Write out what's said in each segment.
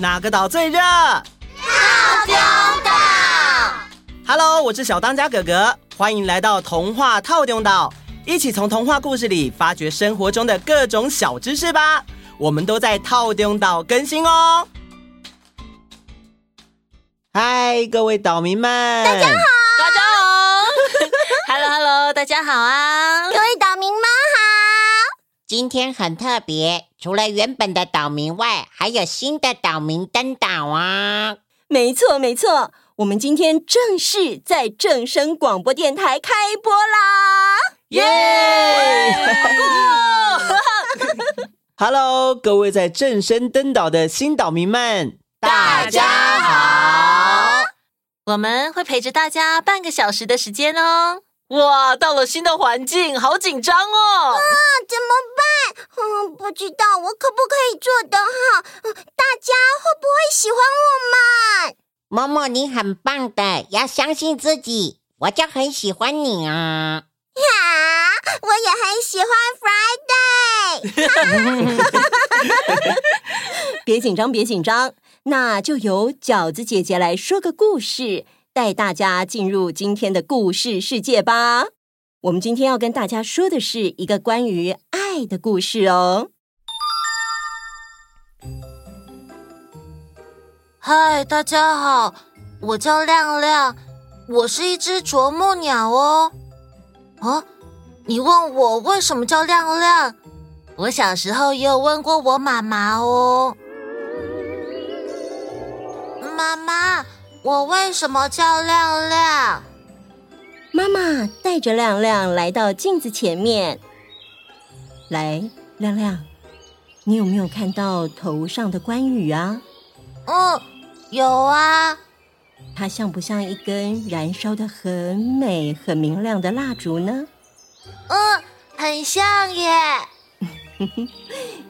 哪个岛最热？套丁岛。Hello，我是小当家哥哥，欢迎来到童话套丁岛，一起从童话故事里发掘生活中的各种小知识吧。我们都在套丁岛更新哦。嗨，各位岛民们，大家好，大家好，Hello Hello，大家好啊，各位岛民们好。今天很特别，除了原本的岛民外，还有新的岛民登岛啊！没错没错，我们今天正式在正声广播电台开播啦！耶！Hello，各位在正声登岛的新岛民们，大家好。我们会陪着大家半个小时的时间哦。哇，到了新的环境，好紧张哦！啊，怎么办？嗯，不知道我可不可以做得好？大家会不会喜欢我们？默默，你很棒的，要相信自己。我就很喜欢你啊！呀，我也很喜欢 Friday。别紧张，别紧张。那就由饺子姐姐来说个故事，带大家进入今天的故事世界吧。我们今天要跟大家说的是一个关于爱的故事哦。嗨，大家好，我叫亮亮，我是一只啄木鸟哦。啊，你问我为什么叫亮亮？我小时候也有问过我妈妈哦。妈妈，我为什么叫亮亮？妈妈带着亮亮来到镜子前面。来，亮亮，你有没有看到头上的关羽啊？嗯，有啊。它像不像一根燃烧的很美、很明亮的蜡烛呢？嗯，很像耶。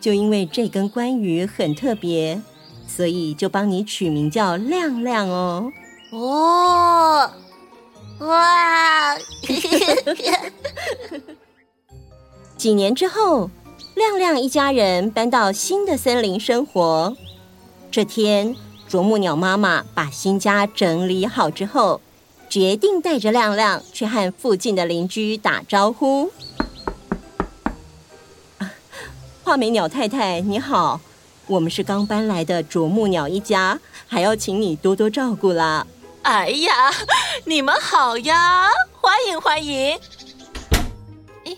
就因为这根关羽很特别。所以就帮你取名叫亮亮哦。哦，哇！几年之后，亮亮一家人搬到新的森林生活。这天，啄木鸟妈妈把新家整理好之后，决定带着亮亮去和附近的邻居打招呼。啊，画眉鸟太太，你好。我们是刚搬来的啄木鸟一家，还要请你多多照顾啦。哎呀，你们好呀，欢迎欢迎。哎，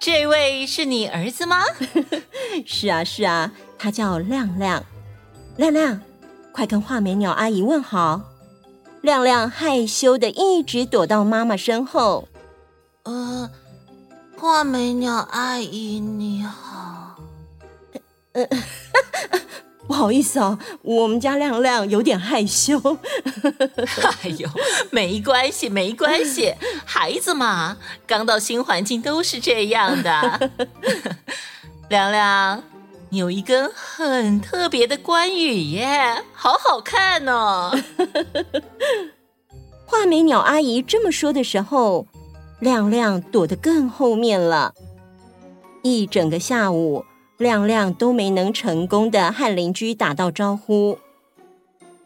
这位是你儿子吗？是啊是啊，他叫亮亮。亮亮，快跟画眉鸟阿姨问好。亮亮害羞的一直躲到妈妈身后。呃，画眉鸟阿姨你好。呃。不好意思哦，我们家亮亮有点害羞。哎呦，没关系，没关系，孩子嘛，刚到新环境都是这样的。亮亮，你有一根很特别的关羽耶，好好看哦。画眉鸟阿姨这么说的时候，亮亮躲得更后面了。一整个下午。亮亮都没能成功的和邻居打到招呼。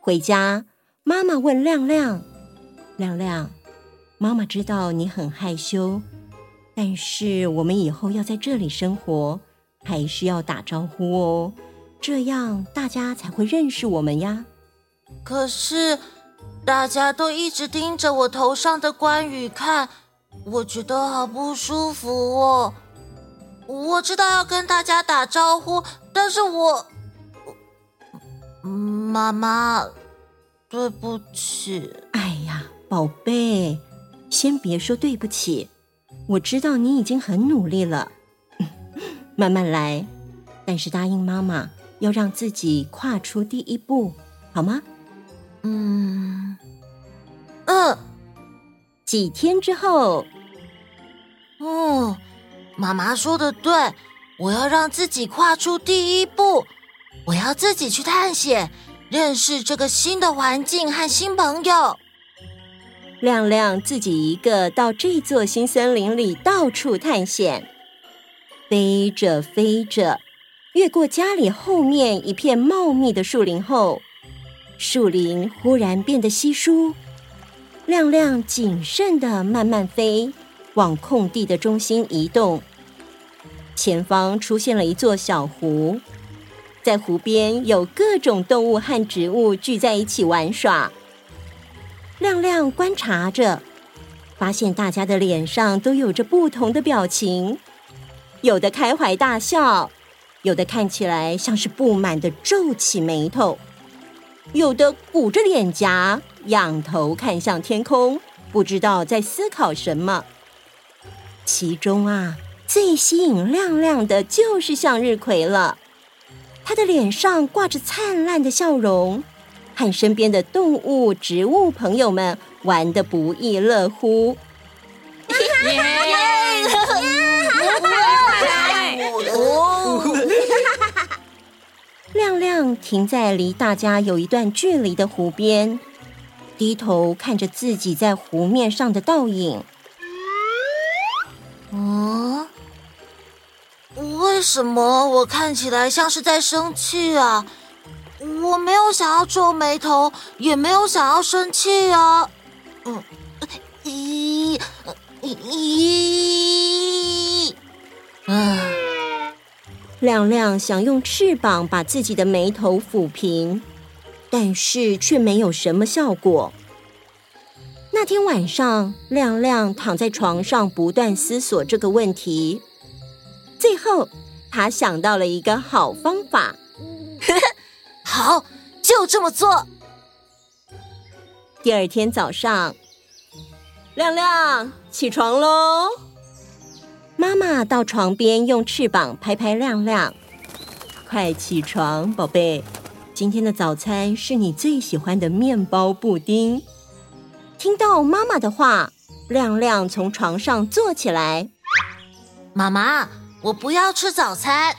回家，妈妈问亮亮：“亮亮，妈妈知道你很害羞，但是我们以后要在这里生活，还是要打招呼哦，这样大家才会认识我们呀。”可是大家都一直盯着我头上的关羽看，我觉得好不舒服哦。我知道要跟大家打招呼，但是我，妈妈，对不起。哎呀，宝贝，先别说对不起，我知道你已经很努力了，慢慢来。但是答应妈妈，要让自己跨出第一步，好吗？嗯，嗯。几天之后，哦。妈妈说的对，我要让自己跨出第一步，我要自己去探险，认识这个新的环境和新朋友。亮亮自己一个到这座新森林里到处探险，飞着飞着，越过家里后面一片茂密的树林后，树林忽然变得稀疏，亮亮谨慎的慢慢飞，往空地的中心移动。前方出现了一座小湖，在湖边有各种动物和植物聚在一起玩耍。亮亮观察着，发现大家的脸上都有着不同的表情，有的开怀大笑，有的看起来像是不满的皱起眉头。有的鼓着脸颊，仰头看向天空，不知道在思考什么。其中啊，最吸引亮亮的就是向日葵了。他的脸上挂着灿烂的笑容，和身边的动物、植物朋友们玩得不亦乐乎。亮亮停在离大家有一段距离的湖边，低头看着自己在湖面上的倒影。哦，为什么我看起来像是在生气啊？我没有想要皱眉头，也没有想要生气啊。嗯，咦，咦，嗯。亮亮想用翅膀把自己的眉头抚平，但是却没有什么效果。那天晚上，亮亮躺在床上，不断思索这个问题。最后，他想到了一个好方法。好，就这么做。第二天早上，亮亮起床喽。妈妈到床边，用翅膀拍拍亮亮：“快起床，宝贝！今天的早餐是你最喜欢的面包布丁。”听到妈妈的话，亮亮从床上坐起来：“妈妈，我不要吃早餐。”“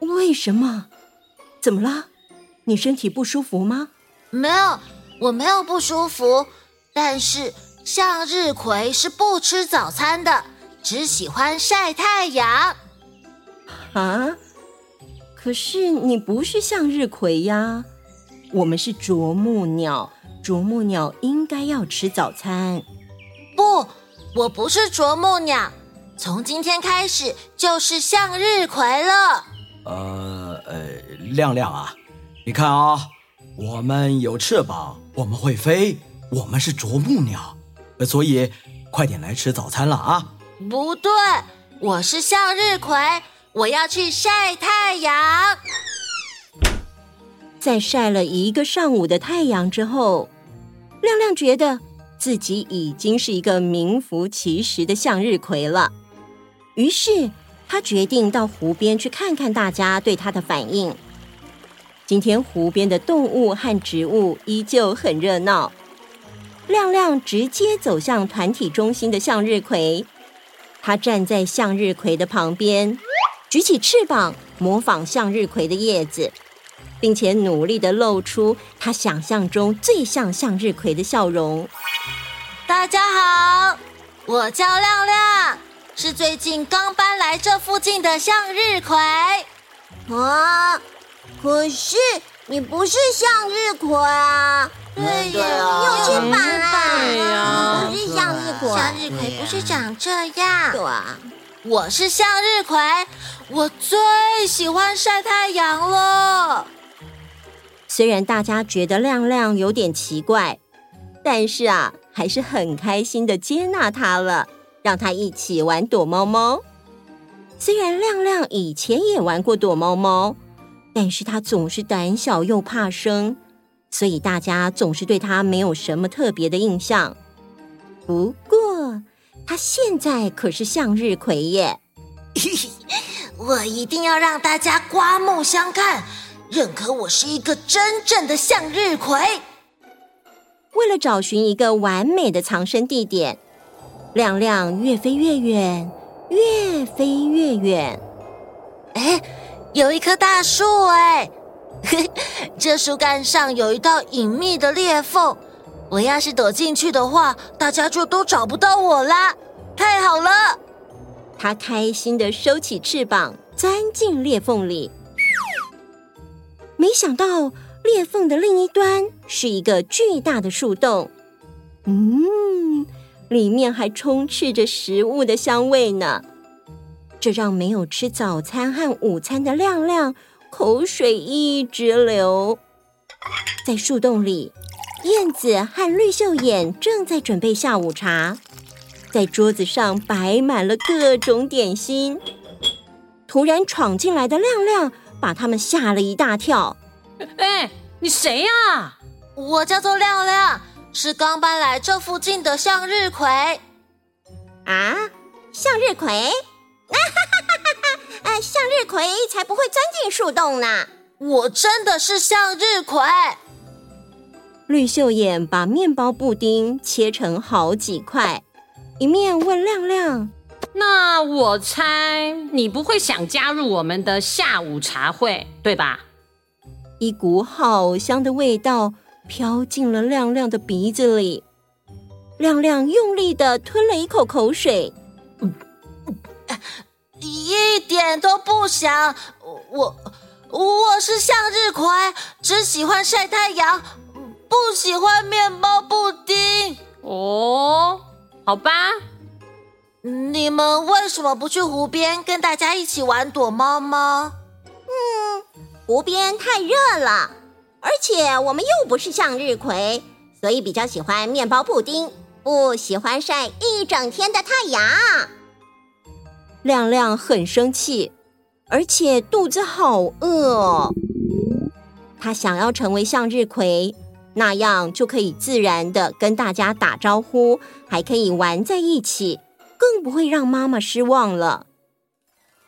为什么？怎么了？你身体不舒服吗？”“没有，我没有不舒服。但是向日葵是不吃早餐的。”只喜欢晒太阳啊！可是你不是向日葵呀，我们是啄木鸟，啄木鸟应该要吃早餐。不，我不是啄木鸟，从今天开始就是向日葵了。呃呃，亮亮啊，你看啊，我们有翅膀，我们会飞，我们是啄木鸟，所以快点来吃早餐了啊！不对，我是向日葵，我要去晒太阳。在晒了一个上午的太阳之后，亮亮觉得自己已经是一个名副其实的向日葵了。于是他决定到湖边去看看大家对他的反应。今天湖边的动物和植物依旧很热闹。亮亮直接走向团体中心的向日葵。他站在向日葵的旁边，举起翅膀，模仿向日葵的叶子，并且努力地露出他想象中最像向日葵的笑容。大家好，我叫亮亮，是最近刚搬来这附近的向日葵。啊，可是你不是向日葵啊！对呀，有翅膀啊！对呀，不是向日葵，向日葵不是长这样。对啊，我是向日葵，我最喜欢晒太阳了。虽然大家觉得亮亮有点奇怪，但是啊，还是很开心的接纳他了，让他一起玩躲猫猫。虽然亮亮以前也玩过躲猫猫，但是他总是胆小又怕生。所以大家总是对他没有什么特别的印象。不过他现在可是向日葵耶！我一定要让大家刮目相看，认可我是一个真正的向日葵。为了找寻一个完美的藏身地点，亮亮越飞越远，越飞越远。哎，有一棵大树哎！这树干上有一道隐秘的裂缝，我要是躲进去的话，大家就都找不到我啦！太好了！他开心地收起翅膀，钻进裂缝里。没想到裂缝的另一端是一个巨大的树洞，嗯，里面还充斥着食物的香味呢。这让没有吃早餐和午餐的亮亮口水一直流。在树洞里，燕子和绿袖眼正在准备下午茶，在桌子上摆满了各种点心。突然闯进来的亮亮把他们吓了一大跳。哎，你谁呀？我叫做亮亮，是刚搬来这附近的向日葵。啊，向日葵？哈哈哈哈哈！哎，向日葵才不会钻进树洞呢。我真的是向日葵。绿袖眼把面包布丁切成好几块，一面问亮亮：“那我猜你不会想加入我们的下午茶会，对吧？”一股好香的味道飘进了亮亮的鼻子里，亮亮用力的吞了一口口水，一点都不想。我我是向日葵，只喜欢晒太阳，不喜欢面包布丁。哦，好吧。你们为什么不去湖边跟大家一起玩躲猫猫？嗯湖边太热了，而且我们又不是向日葵，所以比较喜欢面包布丁，不喜欢晒一整天的太阳。亮亮很生气，而且肚子好饿哦。他想要成为向日葵，那样就可以自然的跟大家打招呼，还可以玩在一起，更不会让妈妈失望了。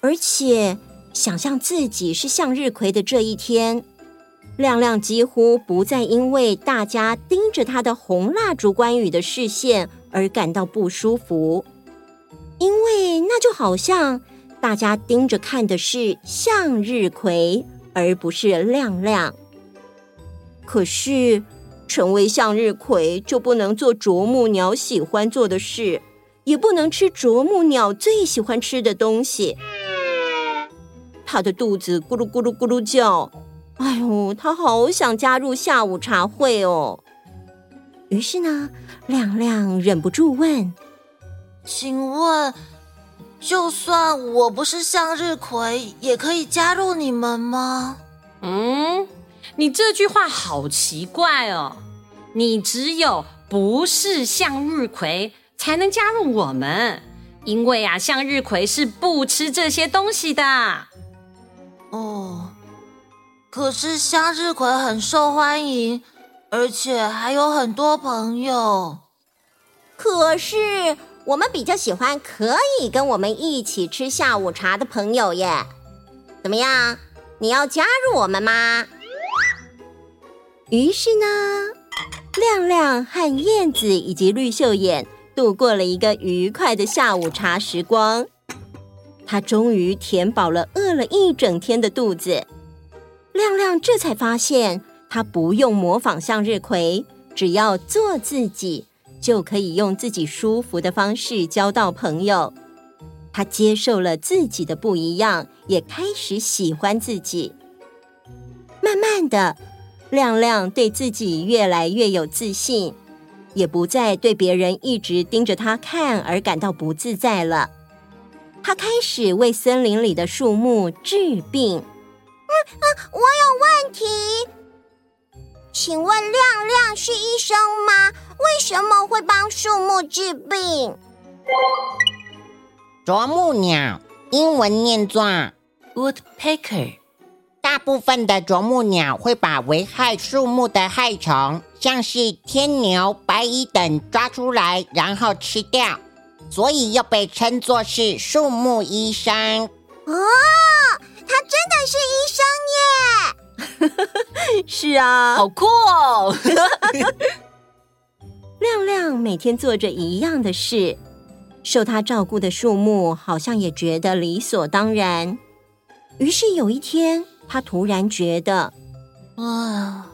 而且。想象自己是向日葵的这一天，亮亮几乎不再因为大家盯着他的红蜡烛关羽的视线而感到不舒服，因为那就好像大家盯着看的是向日葵，而不是亮亮。可是，成为向日葵就不能做啄木鸟喜欢做的事，也不能吃啄木鸟最喜欢吃的东西。他的肚子咕噜咕噜咕噜叫，哎呦，他好想加入下午茶会哦。于是呢，亮亮忍不住问：“请问，就算我不是向日葵，也可以加入你们吗？”嗯，你这句话好奇怪哦。你只有不是向日葵才能加入我们，因为啊，向日葵是不吃这些东西的。哦，可是向日葵很受欢迎，而且还有很多朋友。可是我们比较喜欢可以跟我们一起吃下午茶的朋友耶。怎么样？你要加入我们吗？于是呢，亮亮和燕子以及绿秀眼度过了一个愉快的下午茶时光。他终于填饱了饿了一整天的肚子，亮亮这才发现，他不用模仿向日葵，只要做自己，就可以用自己舒服的方式交到朋友。他接受了自己的不一样，也开始喜欢自己。慢慢的，亮亮对自己越来越有自信，也不再对别人一直盯着他看而感到不自在了。他开始为森林里的树木治病。嗯嗯，我有问题，请问亮亮是医生吗？为什么会帮树木治病？啄木鸟，英文念作 woodpecker。大部分的啄木鸟会把危害树木的害虫，像是天牛、白蚁等抓出来，然后吃掉。所以又被称作是树木医生哦，他真的是医生耶！是啊，好酷哦！亮亮每天做着一样的事，受他照顾的树木好像也觉得理所当然。于是有一天，他突然觉得，啊，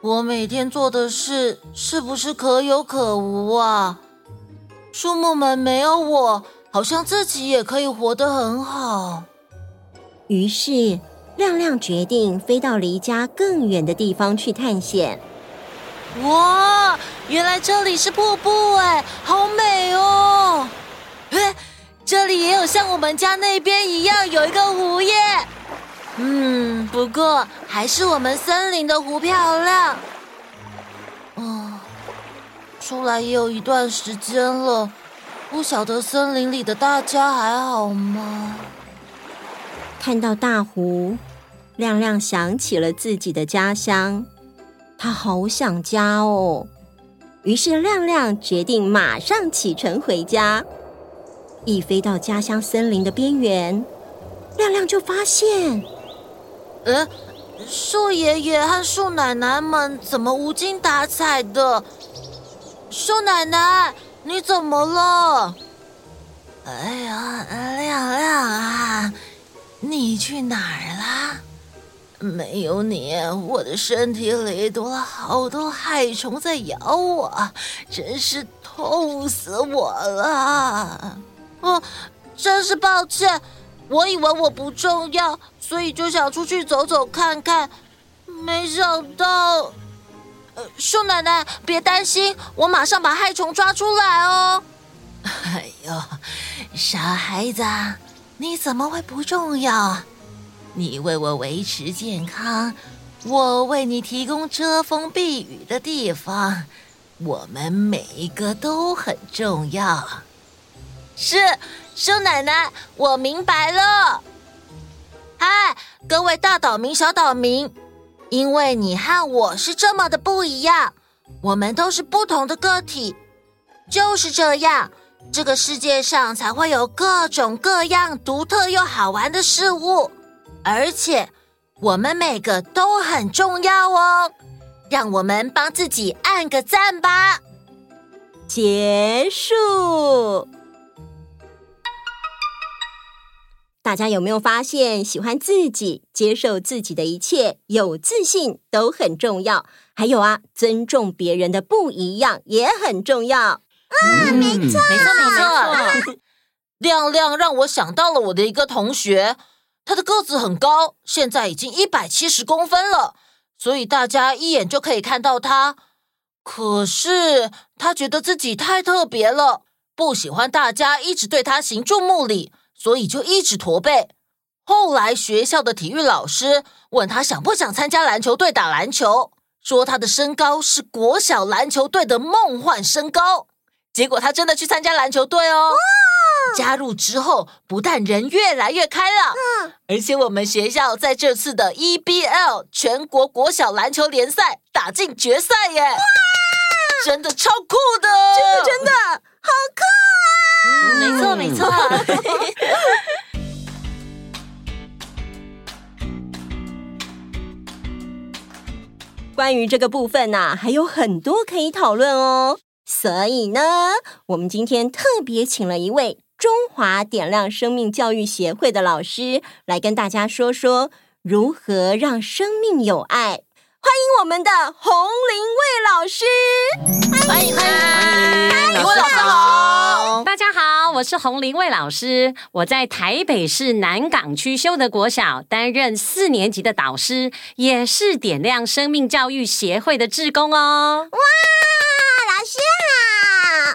我每天做的事是不是可有可无啊？树木们没有我，好像自己也可以活得很好。于是，亮亮决定飞到离家更远的地方去探险。哇，原来这里是瀑布哎，好美哦！哎，这里也有像我们家那边一样有一个湖耶。嗯，不过还是我们森林的湖漂亮。哦，出来也有一段时间了，不晓得森林里的大家还好吗？看到大湖。亮亮想起了自己的家乡，他好想家哦。于是亮亮决定马上启程回家。一飞到家乡森林的边缘，亮亮就发现，呃，树爷爷和树奶奶们怎么无精打采的？树奶奶，你怎么了？哎呀，亮亮啊，你去哪儿了？没有你，我的身体里多了好多害虫在咬我，真是痛死我了！哦，真是抱歉，我以为我不重要，所以就想出去走走看看，没想到……呃，树奶奶别担心，我马上把害虫抓出来哦。哎呦，傻孩子，你怎么会不重要？你为我维持健康，我为你提供遮风避雨的地方，我们每一个都很重要。是，叔奶奶，我明白了。嗨，各位大岛民、小岛民，因为你和我是这么的不一样，我们都是不同的个体，就是这样，这个世界上才会有各种各样独特又好玩的事物。而且，我们每个都很重要哦，让我们帮自己按个赞吧。结束。大家有没有发现，喜欢自己、接受自己的一切、有自信都很重要？还有啊，尊重别人的不一样也很重要。嗯，没错，没错，没错。亮亮让我想到了我的一个同学。他的个子很高，现在已经一百七十公分了，所以大家一眼就可以看到他。可是他觉得自己太特别了，不喜欢大家一直对他行注目礼，所以就一直驼背。后来学校的体育老师问他想不想参加篮球队打篮球，说他的身高是国小篮球队的梦幻身高。结果他真的去参加篮球队哦。加入之后，不但人越来越开朗，嗯，而且我们学校在这次的 EBL 全国国小篮球联赛打进决赛耶！哇，真的超酷的，真的真的好酷啊！嗯，没错没错。关于这个部分呢，还有很多可以讨论哦。所以呢，我们今天特别请了一位。中华点亮生命教育协会的老师来跟大家说说如何让生命有爱。欢迎我们的洪林卫老师，欢迎欢迎，林蔚老师好，大家好，我是洪林卫老师，我在台北市南港区修德国小担任四年级的导师，也是点亮生命教育协会的志工哦。哇，老师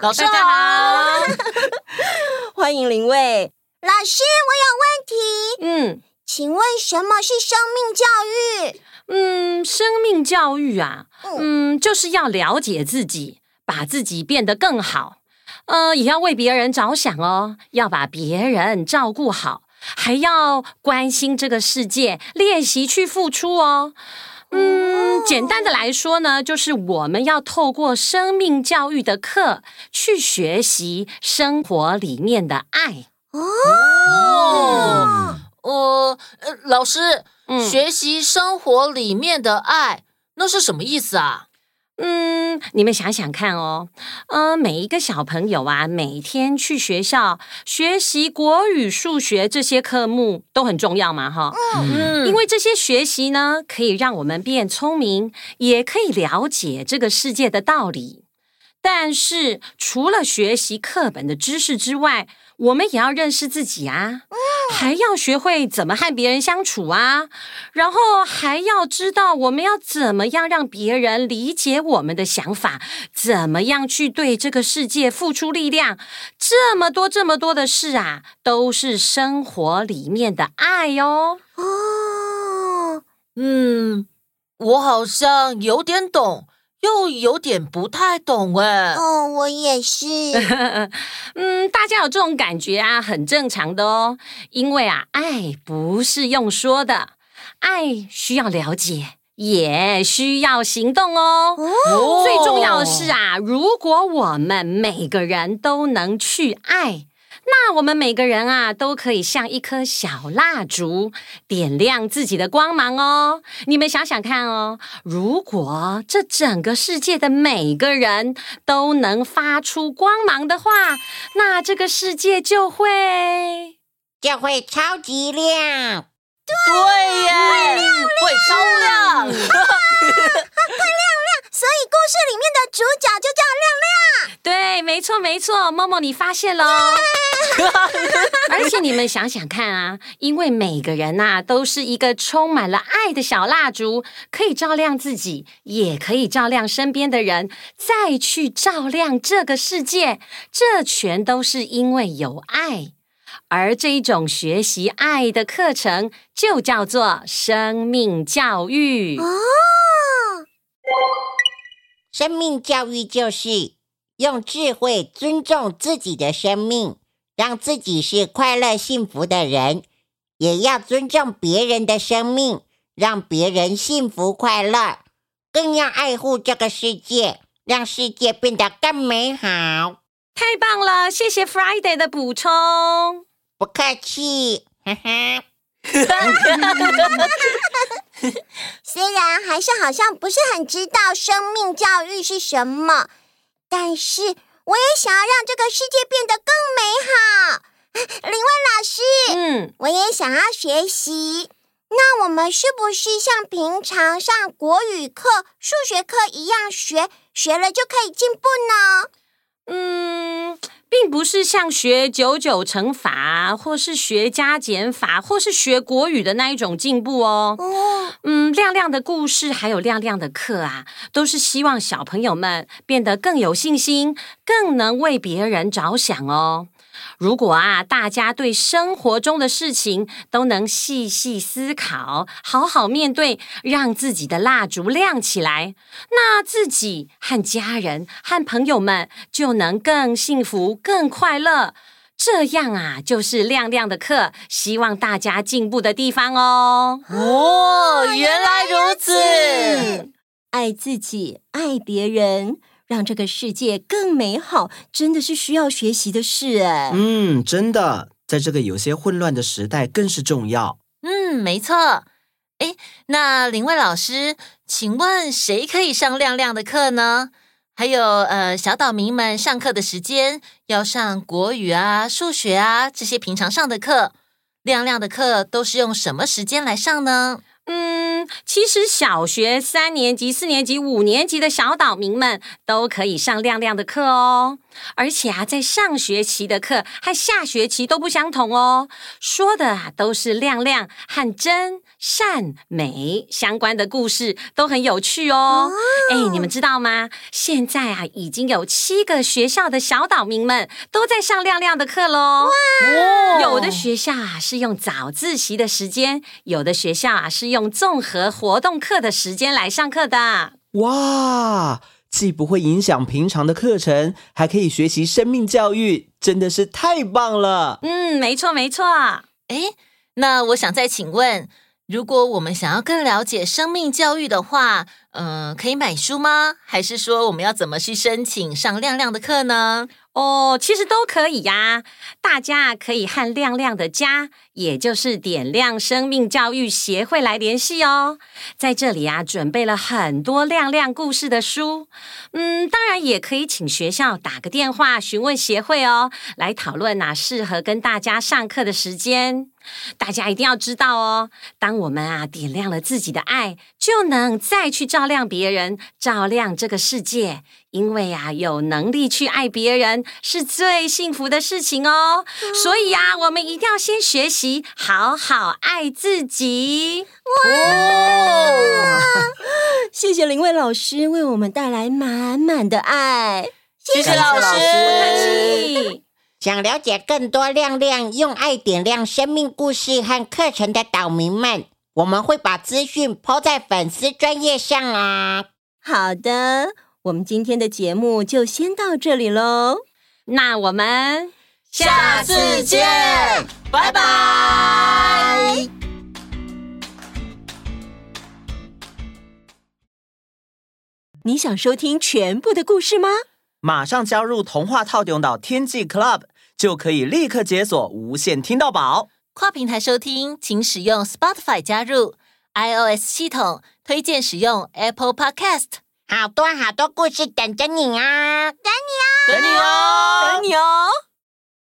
好，老师好。欢迎林蔚老师，我有问题。嗯，请问什么是生命教育？嗯，生命教育啊，嗯，就是要了解自己，把自己变得更好。呃，也要为别人着想哦，要把别人照顾好，还要关心这个世界，练习去付出哦。嗯，简单的来说呢，就是我们要透过生命教育的课去学习生活里面的爱。哦，呃，老师，嗯，学习生活里面的爱，那是什么意思啊？嗯，你们想想看哦，呃，每一个小朋友啊，每天去学校学习国语、数学这些科目都很重要嘛，哈。嗯，因为这些学习呢，可以让我们变聪明，也可以了解这个世界的道理。但是，除了学习课本的知识之外，我们也要认识自己啊，还要学会怎么和别人相处啊，然后还要知道我们要怎么样让别人理解我们的想法，怎么样去对这个世界付出力量。这么多这么多的事啊，都是生活里面的爱哟。哦，嗯，我好像有点懂。又有点不太懂哎。哦，我也是。嗯，大家有这种感觉啊，很正常的哦。因为啊，爱不是用说的，爱需要了解，也需要行动哦。哦，最重要的是啊，如果我们每个人都能去爱。那我们每个人啊，都可以像一颗小蜡烛，点亮自己的光芒哦。你们想想看哦，如果这整个世界的每个人都能发出光芒的话，那这个世界就会就会超级亮。对耶，会超亮，会亮 亮。所以故事里面的主角就叫亮亮。对，没错没错，默默你发现喽。而且你们想想看啊，因为每个人呐、啊、都是一个充满了爱的小蜡烛，可以照亮自己，也可以照亮身边的人，再去照亮这个世界。这全都是因为有爱。而这一种学习爱的课程，就叫做生命教育。哦，生命教育就是用智慧尊重自己的生命。让自己是快乐幸福的人，也要尊重别人的生命，让别人幸福快乐，更要爱护这个世界，让世界变得更美好。太棒了，谢谢 Friday 的补充。不客气，哈哈。虽然还是好像不是很知道生命教育是什么，但是。我也想要让这个世界变得更美好，林蔚老师，嗯，我也想要学习。那我们是不是像平常上国语课、数学课一样学，学了就可以进步呢？嗯。并不是像学九九乘法，或是学加减法，或是学国语的那一种进步哦。嗯，亮亮的故事还有亮亮的课啊，都是希望小朋友们变得更有信心，更能为别人着想哦。如果啊，大家对生活中的事情都能细细思考，好好面对，让自己的蜡烛亮起来，那自己和家人和朋友们就能更幸福、更快乐。这样啊，就是亮亮的课，希望大家进步的地方哦。哦，原来如此，爱自己，爱别人。让这个世界更美好，真的是需要学习的事哎。嗯，真的，在这个有些混乱的时代，更是重要。嗯，没错。哎，那林蔚老师，请问谁可以上亮亮的课呢？还有，呃，小岛民们上课的时间要上国语啊、数学啊这些平常上的课，亮亮的课都是用什么时间来上呢？嗯，其实小学三年级、四年级、五年级的小岛民们都可以上亮亮的课哦。而且啊，在上学期的课和下学期都不相同哦，说的啊都是亮亮和真善美相关的故事，都很有趣哦。哎、哦，你们知道吗？现在啊，已经有七个学校的小岛民们都在上亮亮的课喽。哇，有的学校啊是用早自习的时间，有的学校啊是用综合活动课的时间来上课的。哇！既不会影响平常的课程，还可以学习生命教育，真的是太棒了。嗯，没错没错。诶，那我想再请问，如果我们想要更了解生命教育的话，嗯、呃，可以买书吗？还是说我们要怎么去申请上亮亮的课呢？哦，其实都可以呀。大家可以和亮亮的家，也就是点亮生命教育协会来联系哦。在这里啊，准备了很多亮亮故事的书。嗯，当然也可以请学校打个电话询问协会哦，来讨论哪适合跟大家上课的时间。大家一定要知道哦，当我们啊点亮了自己的爱，就能再去照亮别人，照亮这个世界。因为啊，有能力去爱别人是最幸福的事情哦。嗯、所以呀、啊，我们一定要先学习好好爱自己。哇！哇谢谢林蔚老师为我们带来满满的爱。谢谢老师，不客气。想了解更多亮亮用爱点亮生命故事和课程的岛民们，我们会把资讯抛在粉丝专业上啊。好的。我们今天的节目就先到这里喽，那我们下次见，拜拜。你想收听全部的故事吗？马上加入童话套用岛天际 Club，就可以立刻解锁无线听到宝。跨平台收听，请使用 Spotify 加入 iOS 系统，推荐使用 Apple Podcast。好多好多故事等着你啊！等你哦，等你哦，等你哦。